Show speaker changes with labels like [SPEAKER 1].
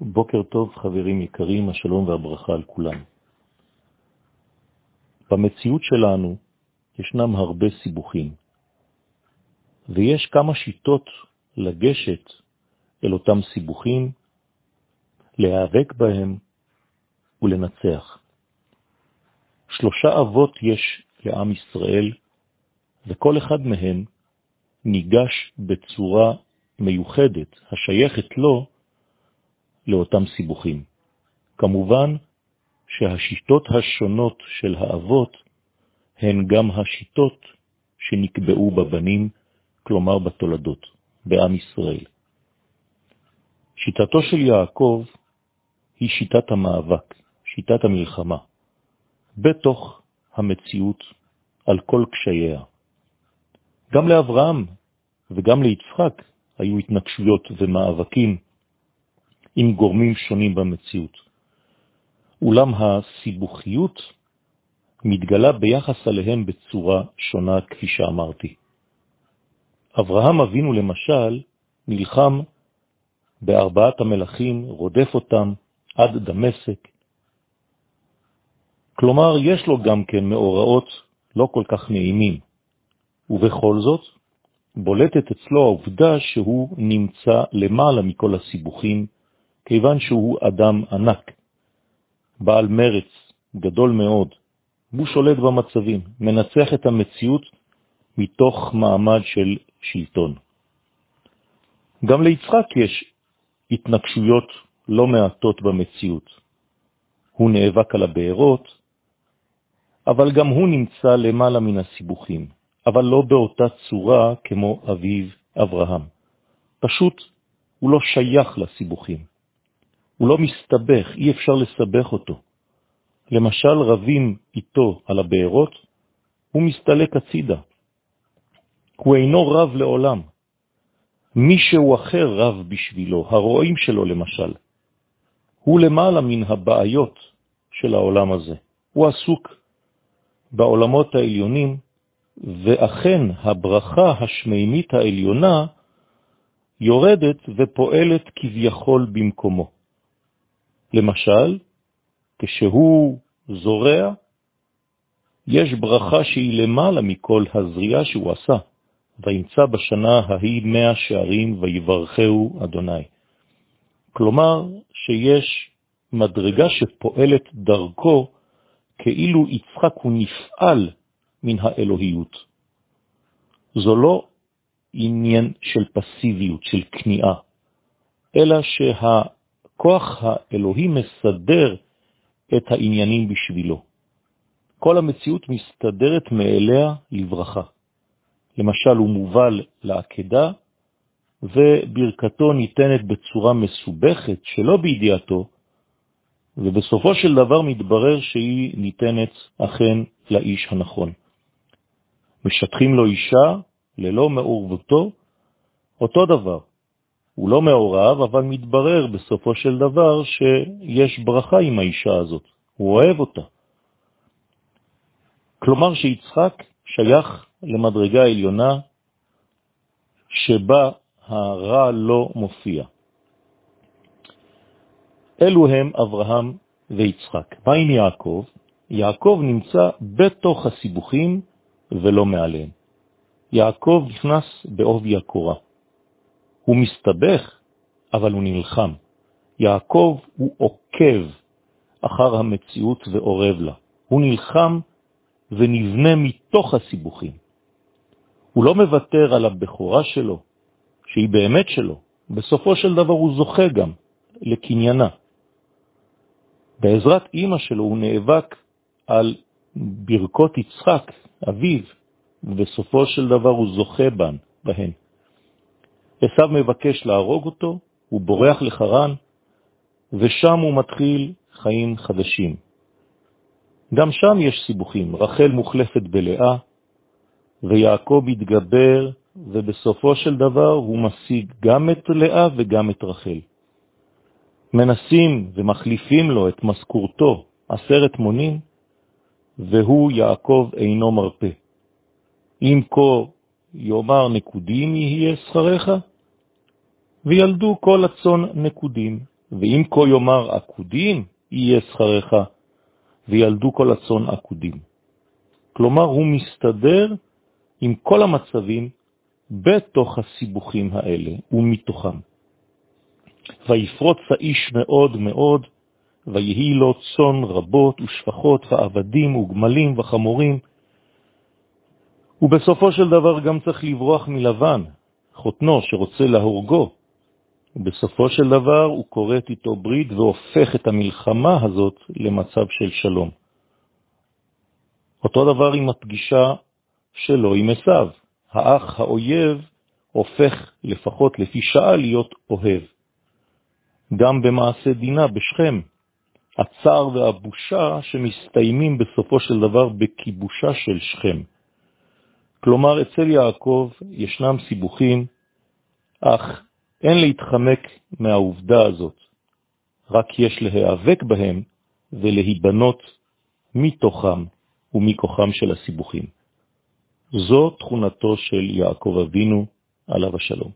[SPEAKER 1] בוקר טוב חברים יקרים, השלום והברכה על כולם. במציאות שלנו ישנם הרבה סיבוכים, ויש כמה שיטות לגשת אל אותם סיבוכים, להיאבק בהם ולנצח. שלושה אבות יש לעם ישראל, וכל אחד מהם ניגש בצורה מיוחדת השייכת לו לאותם סיבוכים. כמובן שהשיטות השונות של האבות הן גם השיטות שנקבעו בבנים, כלומר בתולדות, בעם ישראל. שיטתו של יעקב היא שיטת המאבק, שיטת המלחמה, בתוך המציאות על כל קשייה. גם לאברהם וגם ליצחק היו התנגשויות ומאבקים עם גורמים שונים במציאות. אולם הסיבוכיות מתגלה ביחס עליהם בצורה שונה, כפי שאמרתי. אברהם אבינו למשל נלחם בארבעת המלכים, רודף אותם עד דמשק. כלומר, יש לו גם כן מאורעות לא כל כך נעימים, ובכל זאת בולטת אצלו העובדה שהוא נמצא למעלה מכל הסיבוכים, כיוון שהוא אדם ענק, בעל מרץ גדול מאוד, הוא שולט במצבים, מנצח את המציאות מתוך מעמד של שלטון. גם ליצחק יש התנגשויות לא מעטות במציאות. הוא נאבק על הבארות, אבל גם הוא נמצא למעלה מן הסיבוכים, אבל לא באותה צורה כמו אביו אברהם. פשוט הוא לא שייך לסיבוכים. הוא לא מסתבך, אי אפשר לסבך אותו. למשל, רבים איתו על הבארות, הוא מסתלק הצידה. הוא אינו רב לעולם. מישהו אחר רב בשבילו, הרועים שלו למשל. הוא למעלה מן הבעיות של העולם הזה. הוא עסוק בעולמות העליונים, ואכן הברכה השמימית העליונה יורדת ופועלת כביכול במקומו. למשל, כשהוא זורע, יש ברכה שהיא למעלה מכל הזריעה שהוא עשה, וימצא בשנה ההיא מאה שערים ויברכהו אדוני. כלומר, שיש מדרגה שפועלת דרכו כאילו יצחק הוא נפעל מן האלוהיות. זו לא עניין של פסיביות, של כניעה, אלא שהכוח האלוהי מסדר את העניינים בשבילו. כל המציאות מסתדרת מאליה לברכה. למשל, הוא מובל לעקדה, וברכתו ניתנת בצורה מסובכת שלא בידיעתו, ובסופו של דבר מתברר שהיא ניתנת אכן לאיש הנכון. משטחים לו אישה ללא מעורבותו, אותו דבר. הוא לא מעורב, אבל מתברר בסופו של דבר שיש ברכה עם האישה הזאת. הוא אוהב אותה. כלומר שיצחק שייך למדרגה העליונה שבה הרע לא מופיע. אלו הם אברהם ויצחק. מה עם יעקב? יעקב נמצא בתוך הסיבוכים ולא מעליהם. יעקב נכנס בעובי הקורה. הוא מסתבך, אבל הוא נלחם. יעקב הוא עוקב אחר המציאות ועורב לה. הוא נלחם ונבנה מתוך הסיבוכים. הוא לא מוותר על הבכורה שלו, שהיא באמת שלו. בסופו של דבר הוא זוכה גם לקניינה. בעזרת אמא שלו הוא נאבק על ברכות יצחק, אביו, ובסופו של דבר הוא זוכה בן, בהן. עשיו מבקש להרוג אותו, הוא בורח לחרן, ושם הוא מתחיל חיים חדשים. גם שם יש סיבוכים, רחל מוחלפת בלאה, ויעקב מתגבר, ובסופו של דבר הוא משיג גם את לאה וגם את רחל. מנסים ומחליפים לו את משכורתו עשרת מונים, והוא יעקב אינו מרפא. אם כה יאמר נקודים יהיה שכרך, וילדו כל הצון נקודים. ואם כה יאמר עקודים, יהיה שכרך, וילדו כל הצון עקודים. כלומר, הוא מסתדר עם כל המצבים בתוך הסיבוכים האלה ומתוכם. ויפרוץ האיש מאוד מאוד, ויהי לו צון רבות ושפחות ועבדים וגמלים וחמורים, ובסופו של דבר גם צריך לברוח מלבן, חותנו שרוצה להורגו, ובסופו של דבר הוא קוראת איתו ברית והופך את המלחמה הזאת למצב של שלום. אותו דבר עם הפגישה שלו עם עשיו. האח האויב הופך לפחות לפי שעה להיות אוהב. גם במעשה דינה בשכם, הצער והבושה שמסתיימים בסופו של דבר בכיבושה של שכם. כלומר, אצל יעקב ישנם סיבוכים, אך אין להתחמק מהעובדה הזאת, רק יש להיאבק בהם ולהיבנות מתוכם ומכוחם של הסיבוכים. זו תכונתו של יעקב אבינו, עליו השלום.